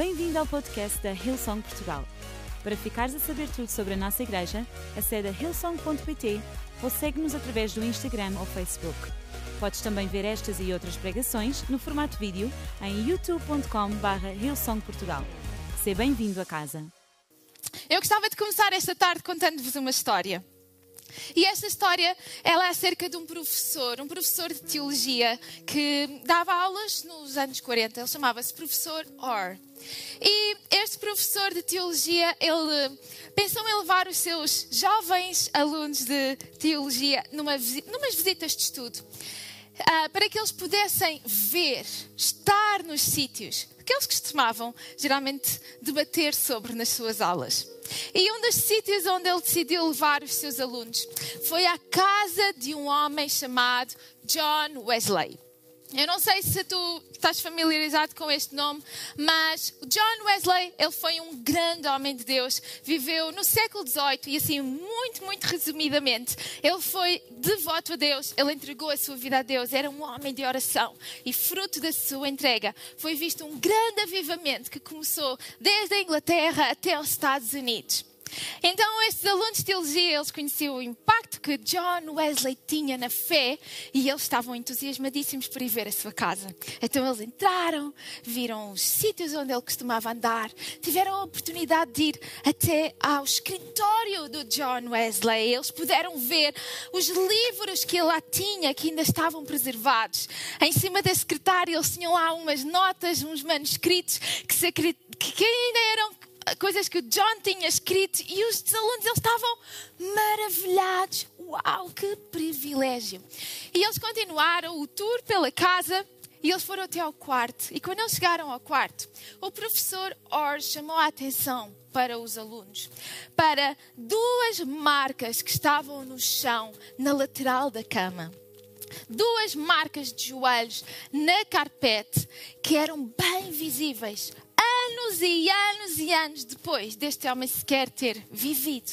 Bem-vindo ao podcast da Hillsong Portugal. Para ficares a saber tudo sobre a nossa igreja, acede a hillsong.pt ou segue-nos através do Instagram ou Facebook. Podes também ver estas e outras pregações no formato vídeo em youtube.com.br hillsongportugal. Seja bem-vindo a casa. Eu gostava de começar esta tarde contando-vos uma história. E esta história ela é acerca de um professor, um professor de teologia que dava aulas nos anos 40. Ele chamava-se professor Orr. E este professor de teologia, ele pensou em levar os seus jovens alunos de teologia numa, numas visitas de estudo. Uh, para que eles pudessem ver, estar nos sítios que eles costumavam geralmente debater sobre nas suas aulas. E um dos sítios onde ele decidiu levar os seus alunos foi à casa de um homem chamado John Wesley. Eu não sei se tu estás familiarizado com este nome, mas John Wesley, ele foi um grande homem de Deus, viveu no século XVIII e assim, muito, muito resumidamente, ele foi devoto a Deus, ele entregou a sua vida a Deus, era um homem de oração e fruto da sua entrega. Foi visto um grande avivamento que começou desde a Inglaterra até os Estados Unidos. Então, estes alunos de teologia, eles conheciam o impacto que John Wesley tinha na fé e eles estavam entusiasmadíssimos por ir ver a sua casa. Então, eles entraram, viram os sítios onde ele costumava andar, tiveram a oportunidade de ir até ao escritório do John Wesley. Eles puderam ver os livros que ele lá tinha, que ainda estavam preservados. Em cima da secretária, eles tinham lá umas notas, uns manuscritos que, se, que ainda eram coisas que o John tinha escrito e os alunos eles estavam maravilhados. Uau, que privilégio! E eles continuaram o tour pela casa e eles foram até ao quarto. E quando eles chegaram ao quarto, o professor Orr chamou a atenção para os alunos, para duas marcas que estavam no chão, na lateral da cama. Duas marcas de joelhos na carpete que eram bem visíveis anos e anos e anos depois deste homem sequer ter vivido.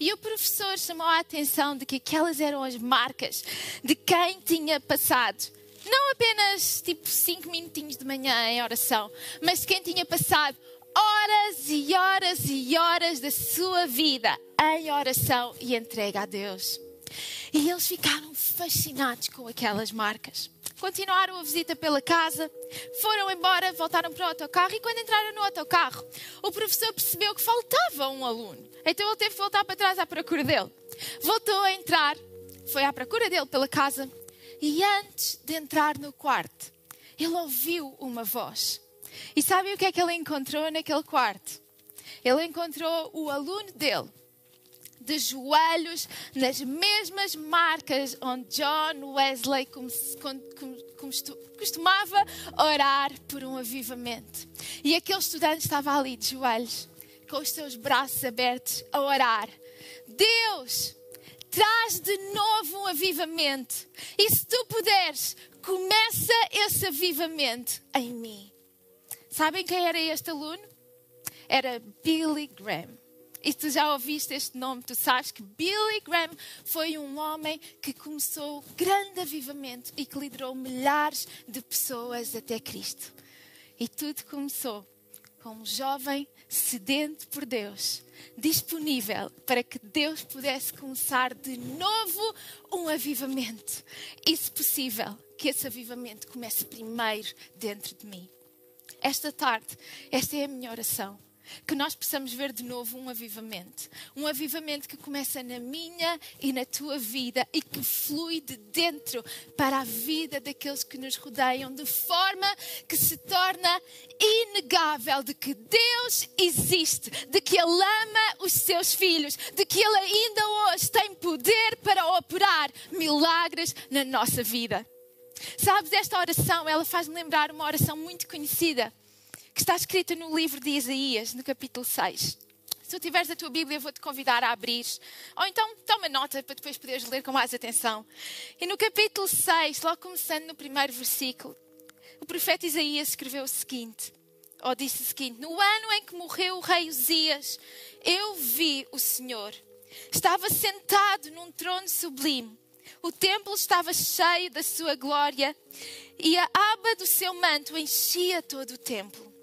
E o professor chamou a atenção de que aquelas eram as marcas de quem tinha passado não apenas tipo cinco minutinhos de manhã em oração, mas de quem tinha passado horas e horas e horas da sua vida em oração e entrega a Deus. E eles ficaram fascinados com aquelas marcas continuaram a visita pela casa, foram embora, voltaram para o autocarro e quando entraram no autocarro, o professor percebeu que faltava um aluno. Então ele teve que voltar para trás à procura dele. Voltou a entrar, foi à procura dele pela casa e antes de entrar no quarto, ele ouviu uma voz. E sabe o que é que ele encontrou naquele quarto? Ele encontrou o aluno dele de joelhos nas mesmas marcas onde John Wesley costumava orar por um avivamento. E aquele estudante estava ali de joelhos, com os seus braços abertos, a orar. Deus, traz de novo um avivamento. E se tu puderes, começa esse avivamento em mim. Sabem quem era este aluno? Era Billy Graham. E tu já ouviste este nome, tu sabes que Billy Graham foi um homem que começou grande avivamento e que liderou milhares de pessoas até Cristo. E tudo começou com um jovem sedento por Deus, disponível para que Deus pudesse começar de novo um avivamento. E, se possível, que esse avivamento comece primeiro dentro de mim. Esta tarde, esta é a minha oração que nós possamos ver de novo um avivamento. Um avivamento que começa na minha e na tua vida e que flui de dentro para a vida daqueles que nos rodeiam, de forma que se torna inegável de que Deus existe, de que Ele ama os seus filhos, de que Ele ainda hoje tem poder para operar milagres na nossa vida. Sabes, esta oração, ela faz-me lembrar uma oração muito conhecida que está escrita no livro de Isaías, no capítulo 6. Se tu tiveres a tua Bíblia, vou-te convidar a abrir. Ou então, toma nota para depois poderes ler com mais atenção. E no capítulo 6, logo começando no primeiro versículo, o profeta Isaías escreveu o seguinte, ou disse o seguinte: No ano em que morreu o rei Uzias, eu vi o Senhor. Estava sentado num trono sublime. O templo estava cheio da sua glória e a aba do seu manto enchia todo o templo.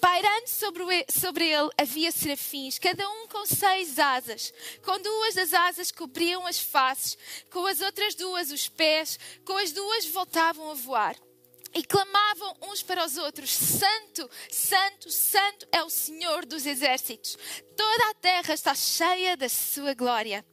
Pairando sobre, ele havia serafins, cada um com seis asas. Com duas das asas cobriam as faces, com as outras duas os pés, com as duas voltavam a voar. E clamavam uns para os outros: Santo, Santo, Santo é o Senhor dos exércitos. Toda a terra está cheia da sua glória.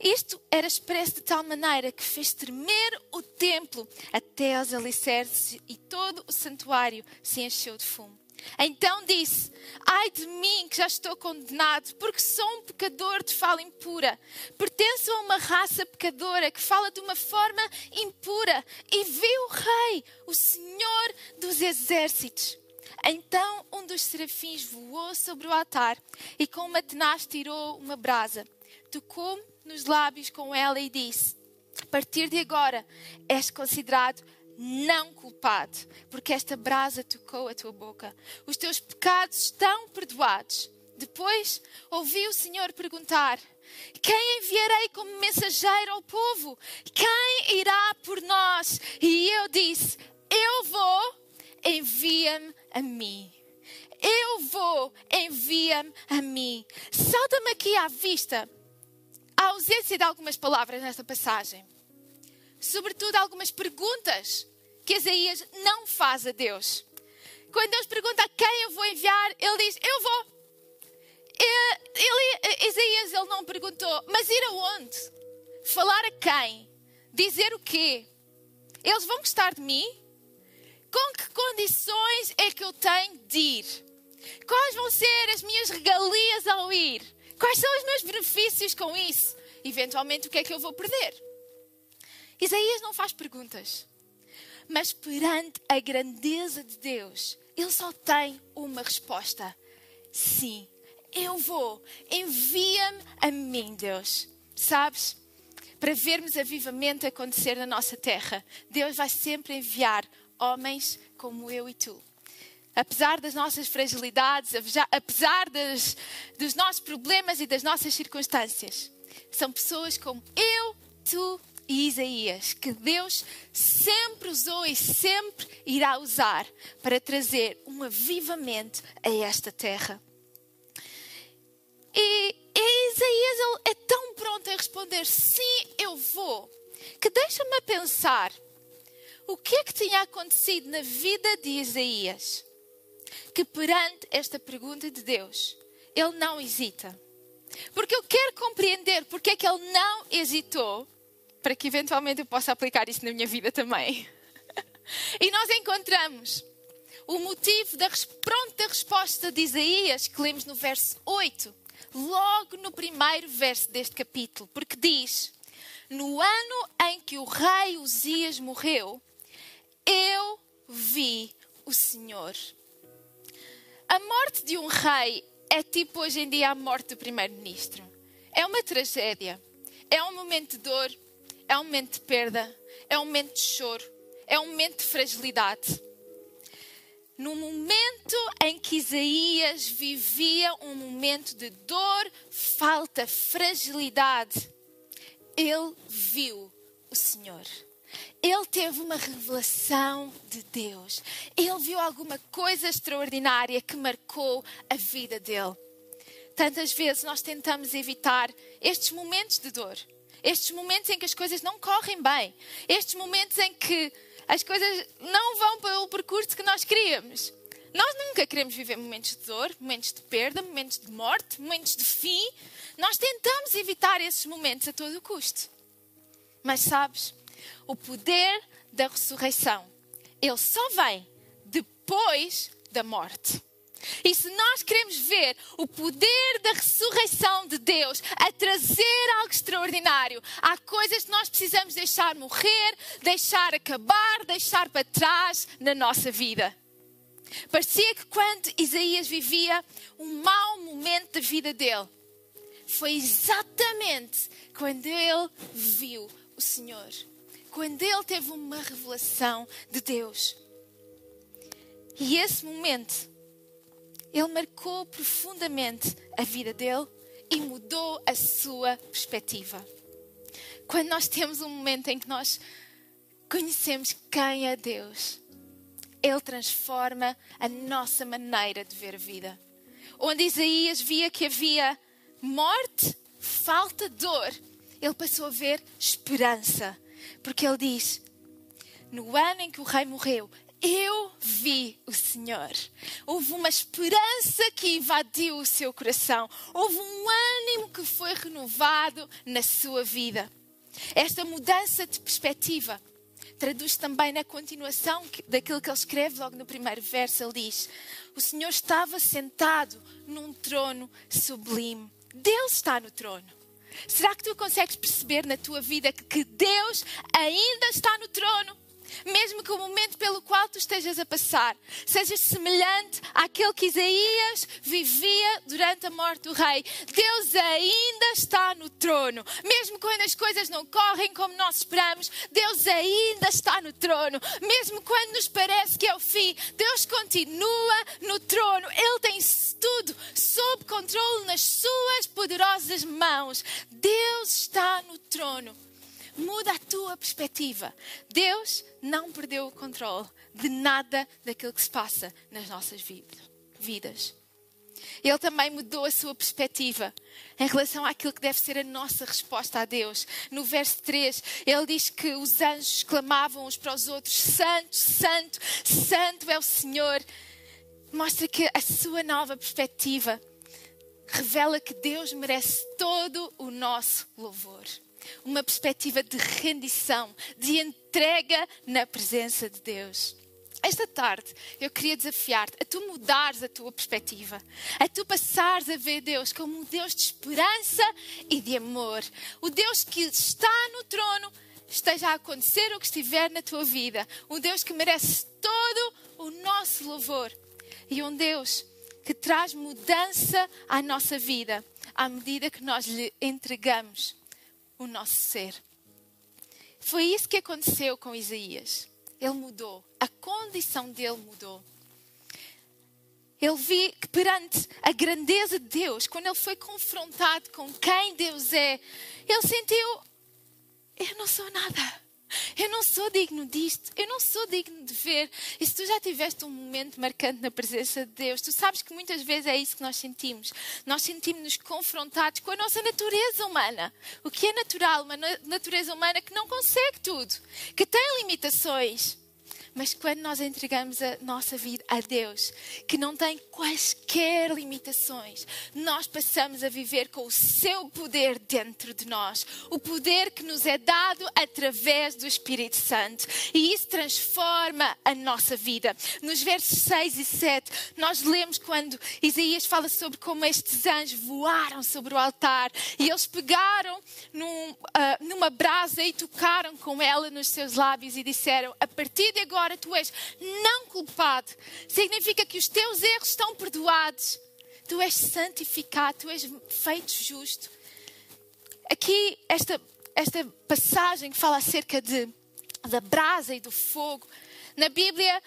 Isto era expresso de tal maneira que fez tremer o templo até aos alicerces e todo o santuário se encheu de fumo. Então disse: Ai de mim, que já estou condenado, porque sou um pecador de fala impura. Pertenço a uma raça pecadora que fala de uma forma impura. E vi o Rei, o Senhor dos Exércitos. Então um dos serafins voou sobre o altar e com uma tenaz tirou uma brasa. Tocou nos lábios com ela e disse: A partir de agora és considerado não culpado, porque esta brasa tocou a tua boca. Os teus pecados estão perdoados. Depois ouvi o Senhor perguntar: Quem enviarei como mensageiro ao povo? Quem irá por nós? E eu disse: Eu vou, envia-me a mim. Eu vou, envia-me a mim. Salta-me aqui à vista a ausência de algumas palavras nesta passagem sobretudo algumas perguntas que Isaías não faz a Deus. Quando Deus pergunta a quem eu vou enviar, ele diz: Eu vou. Ele, Isaías ele não perguntou, mas ir aonde? Falar a quem? Dizer o quê? Eles vão gostar de mim? Com que condições é que eu tenho de ir? Quais vão ser as minhas regalias ao ir? Quais são os meus benefícios com isso? Eventualmente, o que é que eu vou perder? Isaías não faz perguntas. Mas perante a grandeza de Deus, ele só tem uma resposta: sim, eu vou, envia-me a mim, Deus. Sabes? Para vermos avivamento acontecer na nossa terra, Deus vai sempre enviar homens como eu e tu. Apesar das nossas fragilidades, apesar dos nossos problemas e das nossas circunstâncias, são pessoas como eu, tu e Isaías, que Deus sempre usou e sempre irá usar para trazer um avivamento a esta terra. E, e Isaías é tão pronto a responder: sim, eu vou, que deixa-me pensar o que é que tinha acontecido na vida de Isaías, que perante esta pergunta de Deus, ele não hesita. Porque eu quero compreender porque é que ele não hesitou para que eventualmente eu possa aplicar isso na minha vida também. E nós encontramos o motivo da pronta resposta de Isaías, que lemos no verso 8, logo no primeiro verso deste capítulo, porque diz: No ano em que o rei Uzias morreu, eu vi o Senhor. A morte de um rei é tipo hoje em dia a morte do primeiro-ministro. É uma tragédia, é um momento de dor, é um momento de perda, é um momento de choro, é um momento de fragilidade. No momento em que Isaías vivia um momento de dor, falta, fragilidade, ele viu o Senhor. Ele teve uma revelação de Deus. Ele viu alguma coisa extraordinária que marcou a vida dele. Tantas vezes nós tentamos evitar estes momentos de dor estes momentos em que as coisas não correm bem, estes momentos em que as coisas não vão pelo percurso que nós queríamos. Nós nunca queremos viver momentos de dor, momentos de perda, momentos de morte, momentos de fim. Nós tentamos evitar esses momentos a todo custo. Mas sabes, o poder da ressurreição, ele só vem depois da morte. E se nós queremos ver o poder da ressurreição de Deus a trazer algo extraordinário, há coisas que nós precisamos deixar morrer, deixar acabar, deixar para trás na nossa vida. Parecia que quando Isaías vivia um mau momento da vida dele, foi exatamente quando ele viu o Senhor, quando ele teve uma revelação de Deus. E esse momento ele marcou profundamente a vida dele e mudou a sua perspectiva. Quando nós temos um momento em que nós conhecemos quem é Deus, Ele transforma a nossa maneira de ver a vida. Onde Isaías via que havia morte, falta, dor, ele passou a ver esperança. Porque ele diz: No ano em que o rei morreu, eu vi o Senhor. Houve uma esperança que invadiu o seu coração. Houve um ânimo que foi renovado na sua vida. Esta mudança de perspectiva traduz também na continuação daquilo que ele escreve logo no primeiro verso. Ele diz: O Senhor estava sentado num trono sublime. Deus está no trono. Será que tu consegues perceber na tua vida que Deus ainda está no trono? Mesmo que o momento pelo qual tu estejas a passar seja semelhante àquele que Isaías vivia durante a morte do rei, Deus ainda está no trono. Mesmo quando as coisas não correm como nós esperamos, Deus ainda está no trono. Mesmo quando nos parece que é o fim, Deus continua no trono. Ele tem tudo sob controle nas suas poderosas mãos. Deus está no trono muda a tua perspectiva. Deus não perdeu o controle de nada daquilo que se passa nas nossas vidas. Ele também mudou a sua perspectiva em relação àquilo que deve ser a nossa resposta a Deus. No verso 3, ele diz que os anjos clamavam uns para os outros: Santo, Santo, Santo é o Senhor. Mostra que a sua nova perspectiva revela que Deus merece todo o nosso louvor uma perspectiva de rendição, de entrega na presença de Deus. Esta tarde eu queria desafiar-te a tu mudares a tua perspectiva, a tu passares a ver Deus como um Deus de esperança e de amor. O Deus que está no trono, esteja a acontecer o que estiver na tua vida. Um Deus que merece todo o nosso louvor. E um Deus que traz mudança à nossa vida à medida que nós lhe entregamos o nosso ser. Foi isso que aconteceu com Isaías. Ele mudou, a condição dele mudou. Ele viu que perante a grandeza de Deus, quando ele foi confrontado com quem Deus é, ele sentiu: eu não sou nada. Eu não sou digno disto, eu não sou digno de ver. E se tu já tiveste um momento marcante na presença de Deus, tu sabes que muitas vezes é isso que nós sentimos. Nós sentimos-nos confrontados com a nossa natureza humana. O que é natural, uma natureza humana que não consegue tudo, que tem limitações. Mas quando nós entregamos a nossa vida a Deus, que não tem quaisquer limitações, nós passamos a viver com o seu poder dentro de nós, o poder que nos é dado através do Espírito Santo. E isso transforma a nossa vida. Nos versos 6 e 7, nós lemos quando Isaías fala sobre como estes anjos voaram sobre o altar e eles pegaram num, uh, numa brasa e tocaram com ela nos seus lábios e disseram: A partir de agora agora tu és não culpado. Significa que os teus erros estão perdoados. Tu és santificado, tu és feito justo. Aqui, esta, esta passagem que fala acerca de, da brasa e do fogo. Na Bíblia,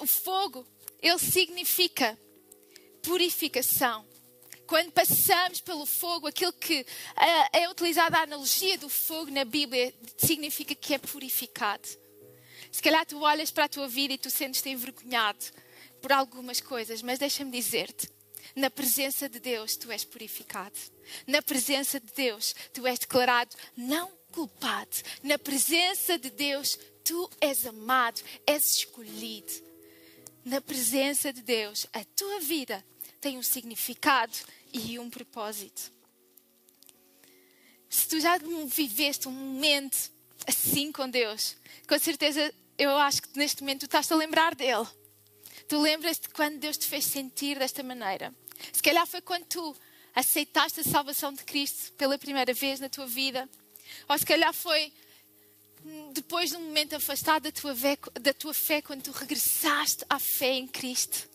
o fogo, ele significa purificação quando passamos pelo fogo, aquilo que é utilizado a analogia do fogo na Bíblia significa que é purificado. Se calhar tu olhas para a tua vida e tu sentes-te envergonhado por algumas coisas, mas deixa-me dizer-te: na presença de Deus tu és purificado. Na presença de Deus tu és declarado não culpado. Na presença de Deus tu és amado, és escolhido. Na presença de Deus a tua vida tem um significado e um propósito. Se tu já viveste um momento assim com Deus, com certeza eu acho que neste momento tu estás a lembrar dele. Tu lembras-te quando Deus te fez sentir desta maneira. Se calhar foi quando tu aceitaste a salvação de Cristo pela primeira vez na tua vida. Ou se calhar foi depois de um momento afastado da tua, fé, da tua fé, quando tu regressaste à fé em Cristo.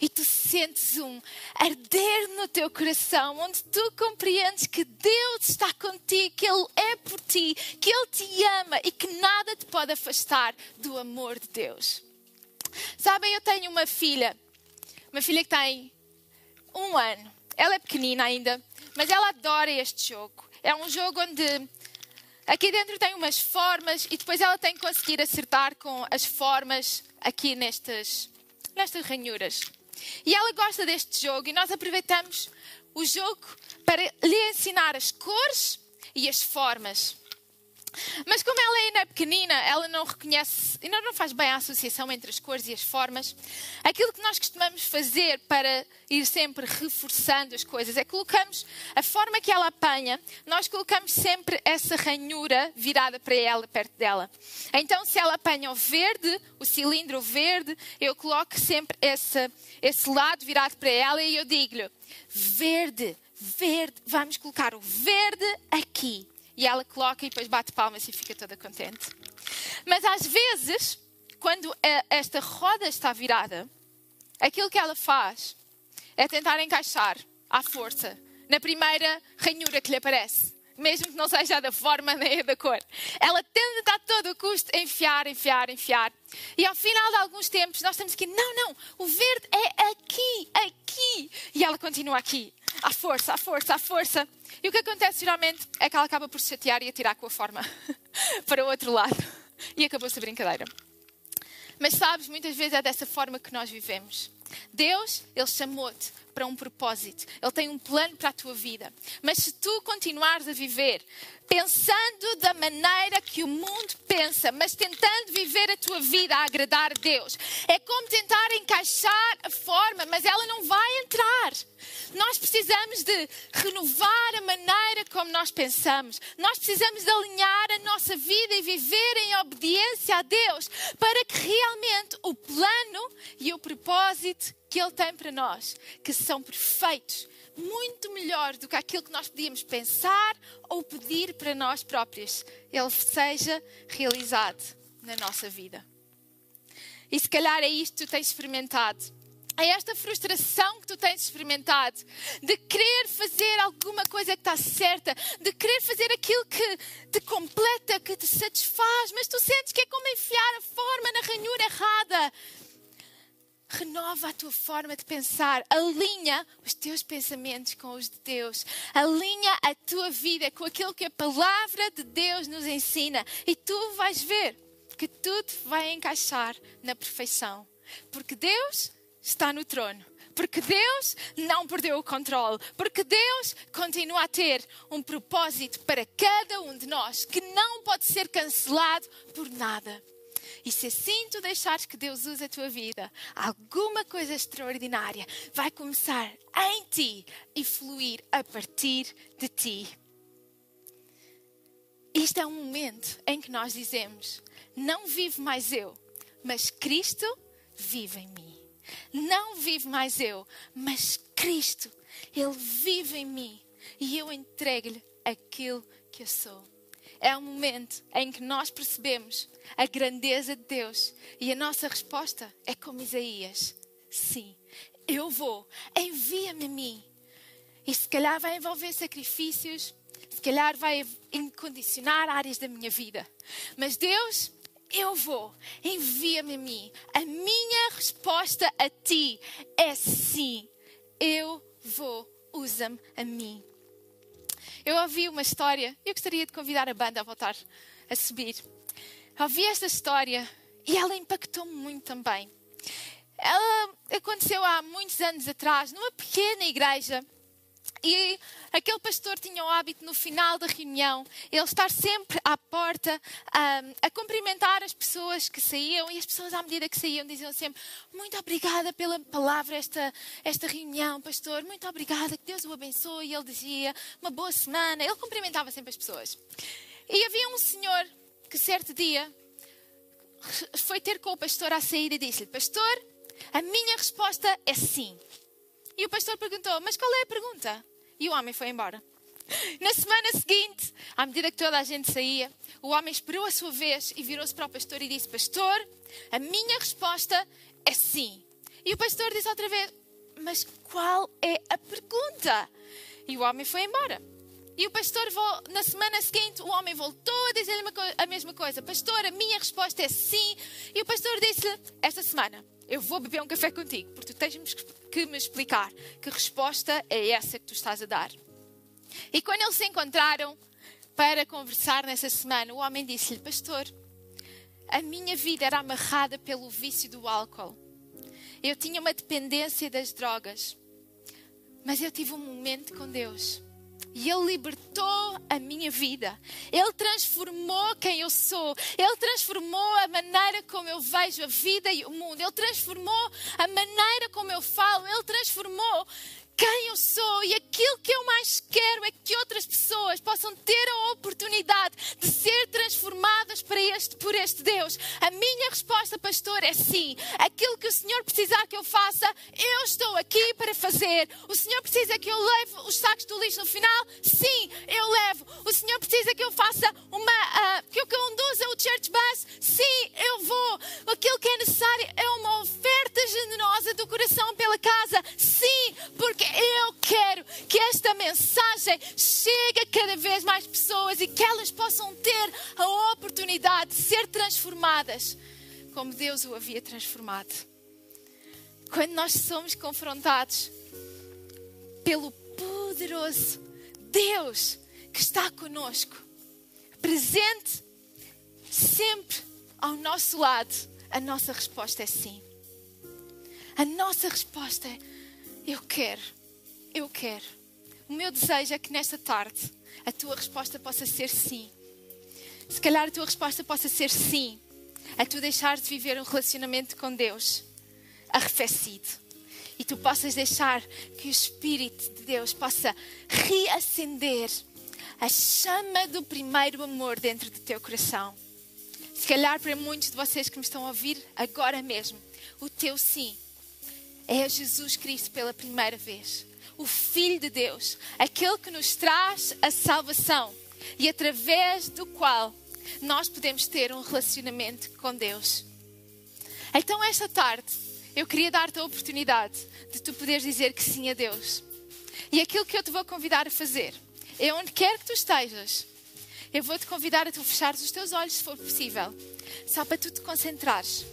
E tu sentes um arder no teu coração, onde tu compreendes que Deus está contigo, que Ele é por ti, que Ele te ama e que nada te pode afastar do amor de Deus. Sabem, eu tenho uma filha, uma filha que tem um ano. Ela é pequenina ainda, mas ela adora este jogo. É um jogo onde Aqui dentro tem umas formas e depois ela tem que conseguir acertar com as formas aqui nestas, nestas ranhuras. E ela gosta deste jogo e nós aproveitamos o jogo para lhe ensinar as cores e as formas. Mas como ela ainda é pequenina, ela não reconhece, e não faz bem a associação entre as cores e as formas. Aquilo que nós costumamos fazer para ir sempre reforçando as coisas é colocamos a forma que ela apanha, nós colocamos sempre essa ranhura virada para ela, perto dela. Então, se ela apanha o verde, o cilindro verde, eu coloco sempre esse, esse lado virado para ela e eu digo-lhe: verde, verde, vamos colocar o verde aqui. E ela coloca e depois bate palmas e fica toda contente. Mas às vezes, quando esta roda está virada, aquilo que ela faz é tentar encaixar à força na primeira ranhura que lhe aparece. Mesmo que não seja da forma nem da cor. Ela tenta a todo o custo enfiar, enfiar, enfiar. E ao final de alguns tempos nós temos que, não, não, o verde é aqui, aqui. E ela continua aqui, à força, à força, à força. E o que acontece geralmente é que ela acaba por se chatear e atirar com a forma para o outro lado. E acabou-se a brincadeira. Mas sabes, muitas vezes é dessa forma que nós vivemos. Deus, Ele chamou-te para um propósito. Ele tem um plano para a tua vida. Mas se tu continuares a viver pensando da maneira que o mundo pensa, mas tentando viver a tua vida a agradar a Deus, é como tentar encaixar a forma, mas ela não vai entrar. Nós precisamos de renovar a maneira como nós pensamos. Nós precisamos de alinhar a nossa vida e viver em obediência a Deus para que realmente o plano e o propósito que Ele tem para nós, que são perfeitos, muito melhor do que aquilo que nós podíamos pensar ou pedir para nós próprios, Ele seja realizado na nossa vida. E se calhar é isto que tu tens experimentado. É esta frustração que tu tens experimentado de querer fazer alguma coisa que está certa, de querer fazer aquilo que te completa, que te satisfaz, mas tu sentes que é como enfiar a forma na ranhura errada renova a tua forma de pensar, alinha os teus pensamentos com os de Deus, alinha a tua vida com aquilo que a palavra de Deus nos ensina e tu vais ver que tudo vai encaixar na perfeição, porque Deus está no trono. Porque Deus não perdeu o controle. Porque Deus continua a ter um propósito para cada um de nós que não pode ser cancelado por nada. E se assim tu deixares que Deus use a tua vida, alguma coisa extraordinária vai começar em ti e fluir a partir de ti. Isto é um momento em que nós dizemos: não vivo mais eu, mas Cristo vive em mim. Não vive mais eu, mas Cristo, Ele vive em mim e eu entrego-lhe aquilo que eu sou é um momento em que nós percebemos a grandeza de Deus e a nossa resposta é como Isaías: sim, eu vou, envia-me a mim. E se calhar vai envolver sacrifícios, se calhar vai incondicionar áreas da minha vida. Mas Deus, eu vou, envia-me a mim. A minha resposta a ti é sim, eu vou, usa-me a mim. Eu ouvi uma história, eu gostaria de convidar a banda a voltar a subir. Ouvi esta história e ela impactou-me muito também. Ela aconteceu há muitos anos atrás, numa pequena igreja e aquele pastor tinha o hábito, no final da reunião, ele estar sempre à porta um, a cumprimentar as pessoas que saíam. E as pessoas, à medida que saíam, diziam sempre: Muito obrigada pela palavra, esta, esta reunião, pastor. Muito obrigada, que Deus o abençoe. E ele dizia: Uma boa semana. Ele cumprimentava sempre as pessoas. E havia um senhor que, certo dia, foi ter com o pastor à saída e disse-lhe: Pastor, a minha resposta é sim. E o pastor perguntou: Mas qual é a pergunta? E o homem foi embora. Na semana seguinte, à medida que toda a gente saía, o homem esperou a sua vez e virou-se para o pastor e disse: Pastor, a minha resposta é sim. E o pastor disse outra vez: Mas qual é a pergunta? E o homem foi embora. E o pastor, na semana seguinte, o homem voltou a dizer-lhe a mesma coisa: Pastor, a minha resposta é sim. E o pastor disse-lhe: Esta semana eu vou beber um café contigo, porque tu tens que me explicar que resposta é essa que tu estás a dar. E quando eles se encontraram para conversar nessa semana, o homem disse-lhe: Pastor, a minha vida era amarrada pelo vício do álcool. Eu tinha uma dependência das drogas. Mas eu tive um momento com Deus. E Ele libertou a minha vida. Ele transformou quem eu sou. Ele transformou a maneira como eu vejo a vida e o mundo. Ele transformou a maneira como eu falo. Ele transformou quem eu sou e aquilo que eu mais quero é que outras pessoas possam ter a oportunidade de ser transformadas este, por este Deus. A minha resposta, pastor, é sim. Aquilo que o Senhor precisar que eu faça, eu estou aqui para fazer. O Senhor precisa que eu leve os sacos do lixo no final? Sim, eu levo. O Senhor precisa que eu faça uma. Uh, que eu conduza o church bus? Sim, eu vou. Aquilo que é necessário é uma oferta generosa do coração pela casa? Sim, porque porque eu quero que esta mensagem chegue a cada vez mais pessoas e que elas possam ter a oportunidade de ser transformadas como Deus o havia transformado. Quando nós somos confrontados pelo poderoso Deus que está conosco, presente sempre ao nosso lado, a nossa resposta é sim. A nossa resposta é eu quero, eu quero. O meu desejo é que nesta tarde a tua resposta possa ser sim. Se calhar a tua resposta possa ser sim, a tu deixar de viver um relacionamento com Deus arrefecido. E tu possas deixar que o Espírito de Deus possa reacender a chama do primeiro amor dentro do teu coração. Se calhar para muitos de vocês que me estão a ouvir agora mesmo, o teu sim é Jesus Cristo pela primeira vez. O Filho de Deus, aquele que nos traz a salvação e através do qual nós podemos ter um relacionamento com Deus. Então, esta tarde, eu queria dar-te a oportunidade de tu poderes dizer que sim a Deus. E aquilo que eu te vou convidar a fazer é onde quer que tu estejas, eu vou te convidar a tu fechares os teus olhos, se for possível, só para tu te concentrares.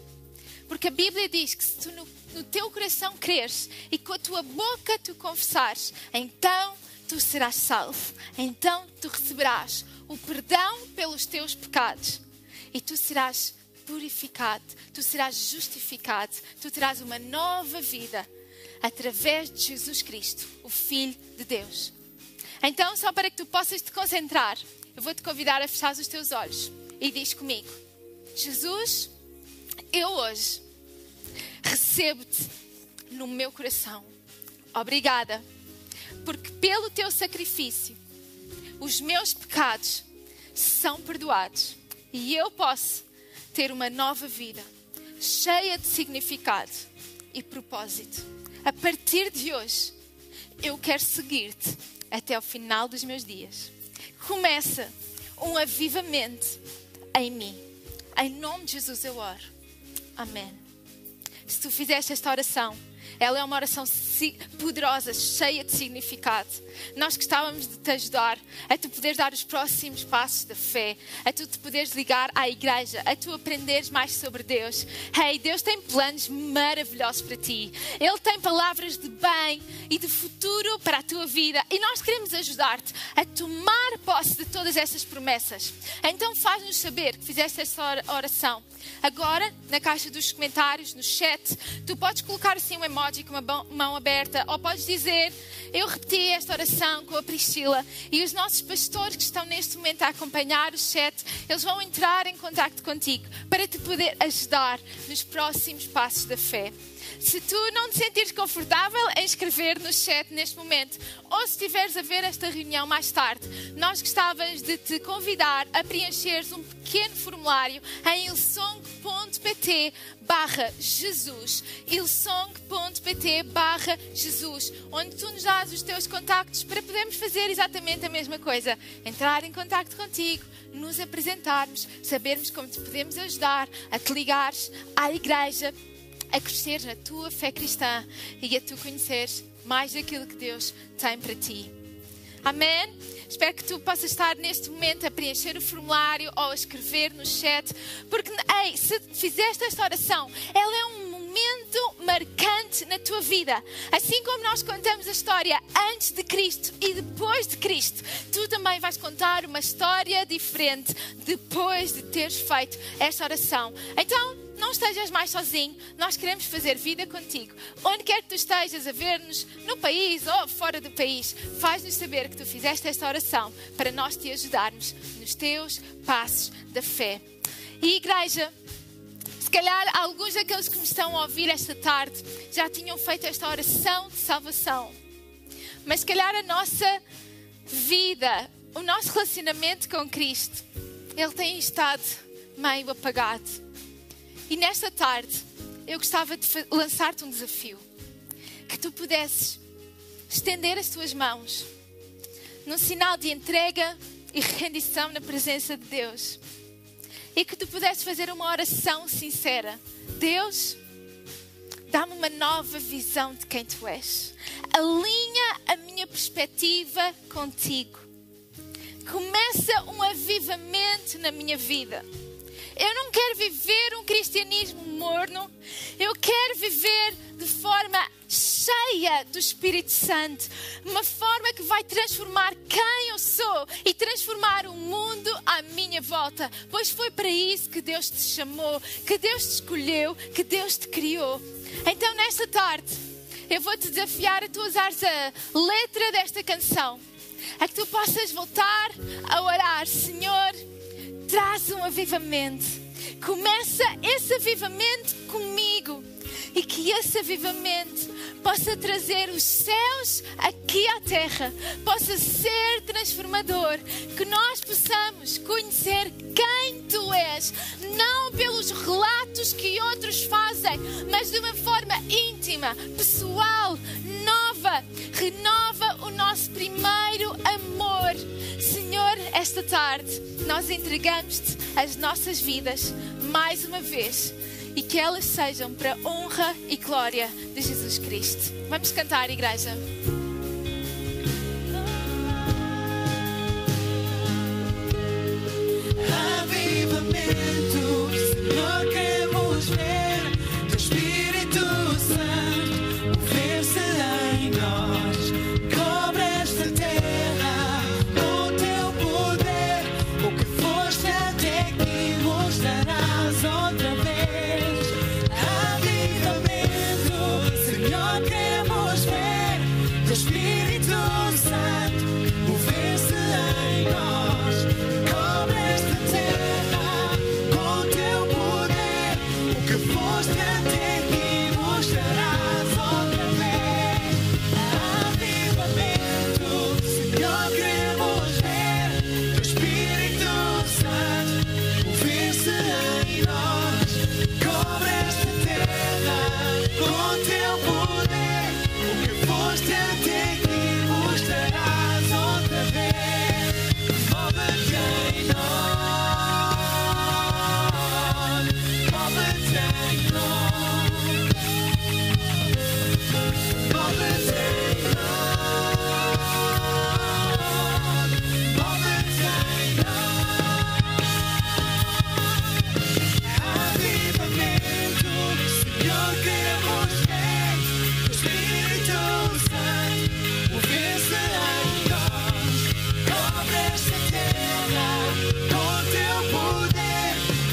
Porque a Bíblia diz que se tu no no teu coração creres e com a tua boca tu confessares, então tu serás salvo. Então tu receberás o perdão pelos teus pecados e tu serás purificado, tu serás justificado, tu terás uma nova vida através de Jesus Cristo, o Filho de Deus. Então, só para que tu possas te concentrar, eu vou te convidar a fechar os teus olhos e diz comigo: Jesus, eu hoje recebo-te no meu coração. Obrigada, porque pelo teu sacrifício os meus pecados são perdoados e eu posso ter uma nova vida cheia de significado e propósito. A partir de hoje, eu quero seguir-te até o final dos meus dias. Começa um avivamento em mim. Em nome de Jesus eu oro. Amém. Se tu fizeste esta oração, ela é uma oração poderosa, cheia de significado. Nós gostávamos de te ajudar a tu poderes dar os próximos passos da fé, a tu te poderes ligar à igreja, a tu aprenderes mais sobre Deus. Hey, Deus tem planos maravilhosos para ti. Ele tem palavras de bem e de futuro para a tua vida e nós queremos ajudar-te a tomar posse de todas essas promessas. Então faz-nos saber que fizeste esta oração. Agora, na caixa dos comentários, no chat, tu podes colocar assim um emoji com uma mão aberta ou podes dizer: Eu repeti esta oração com a Priscila e os nossos pastores que estão neste momento a acompanhar o chat, eles vão entrar em contato contigo para te poder ajudar nos próximos passos da fé. Se tu não te sentires confortável em escrever no chat neste momento, ou se estiveres a ver esta reunião mais tarde, nós gostávamos de te convidar a preencheres um pequeno formulário em ilsong.pt barra Jesus, ilsong.pt barra Jesus, onde tu nos dás os teus contactos para podermos fazer exatamente a mesma coisa, entrar em contacto contigo, nos apresentarmos, sabermos como te podemos ajudar, a te ligares à igreja, a crescer na tua fé cristã e a tu conheceres mais daquilo que Deus tem para ti. Amém? Espero que tu possas estar neste momento a preencher o formulário ou a escrever no chat, porque ei, se fizeste esta oração, ela é um momento marcante na tua vida. Assim como nós contamos a história antes de Cristo e depois de Cristo, tu também vais contar uma história diferente depois de teres feito esta oração. Então, não estejas mais sozinho, nós queremos fazer vida contigo. Onde quer que tu estejas a ver-nos, no país ou fora do país, faz-nos saber que tu fizeste esta oração para nós te ajudarmos nos teus passos da fé. E igreja, se calhar alguns daqueles que me estão a ouvir esta tarde já tinham feito esta oração de salvação. Mas se calhar a nossa vida, o nosso relacionamento com Cristo, ele tem estado meio apagado. E nesta tarde, eu gostava de lançar-te um desafio. Que tu pudesses estender as tuas mãos num sinal de entrega e rendição na presença de Deus. E que tu pudesses fazer uma oração sincera. Deus, dá-me uma nova visão de quem tu és. Alinha a minha perspectiva contigo. Começa um avivamento na minha vida. Eu não quero viver um cristianismo morno. Eu quero viver de forma cheia do Espírito Santo. Uma forma que vai transformar quem eu sou e transformar o mundo à minha volta. Pois foi para isso que Deus te chamou, que Deus te escolheu, que Deus te criou. Então, nesta tarde, eu vou te desafiar a tu usares a letra desta canção. A que tu possas voltar a orar, Senhor traz um avivamento. Começa esse avivamento comigo e que esse avivamento possa trazer os céus aqui à terra, possa ser transformador, que nós possamos conhecer quem tu és, não pelos relatos que outros fazem, mas de uma forma íntima, pessoal, nova. Renova o Esta tarde nós entregamos-te as nossas vidas mais uma vez e que elas sejam para honra e glória de Jesus Cristo. Vamos cantar, igreja.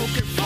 Poder. O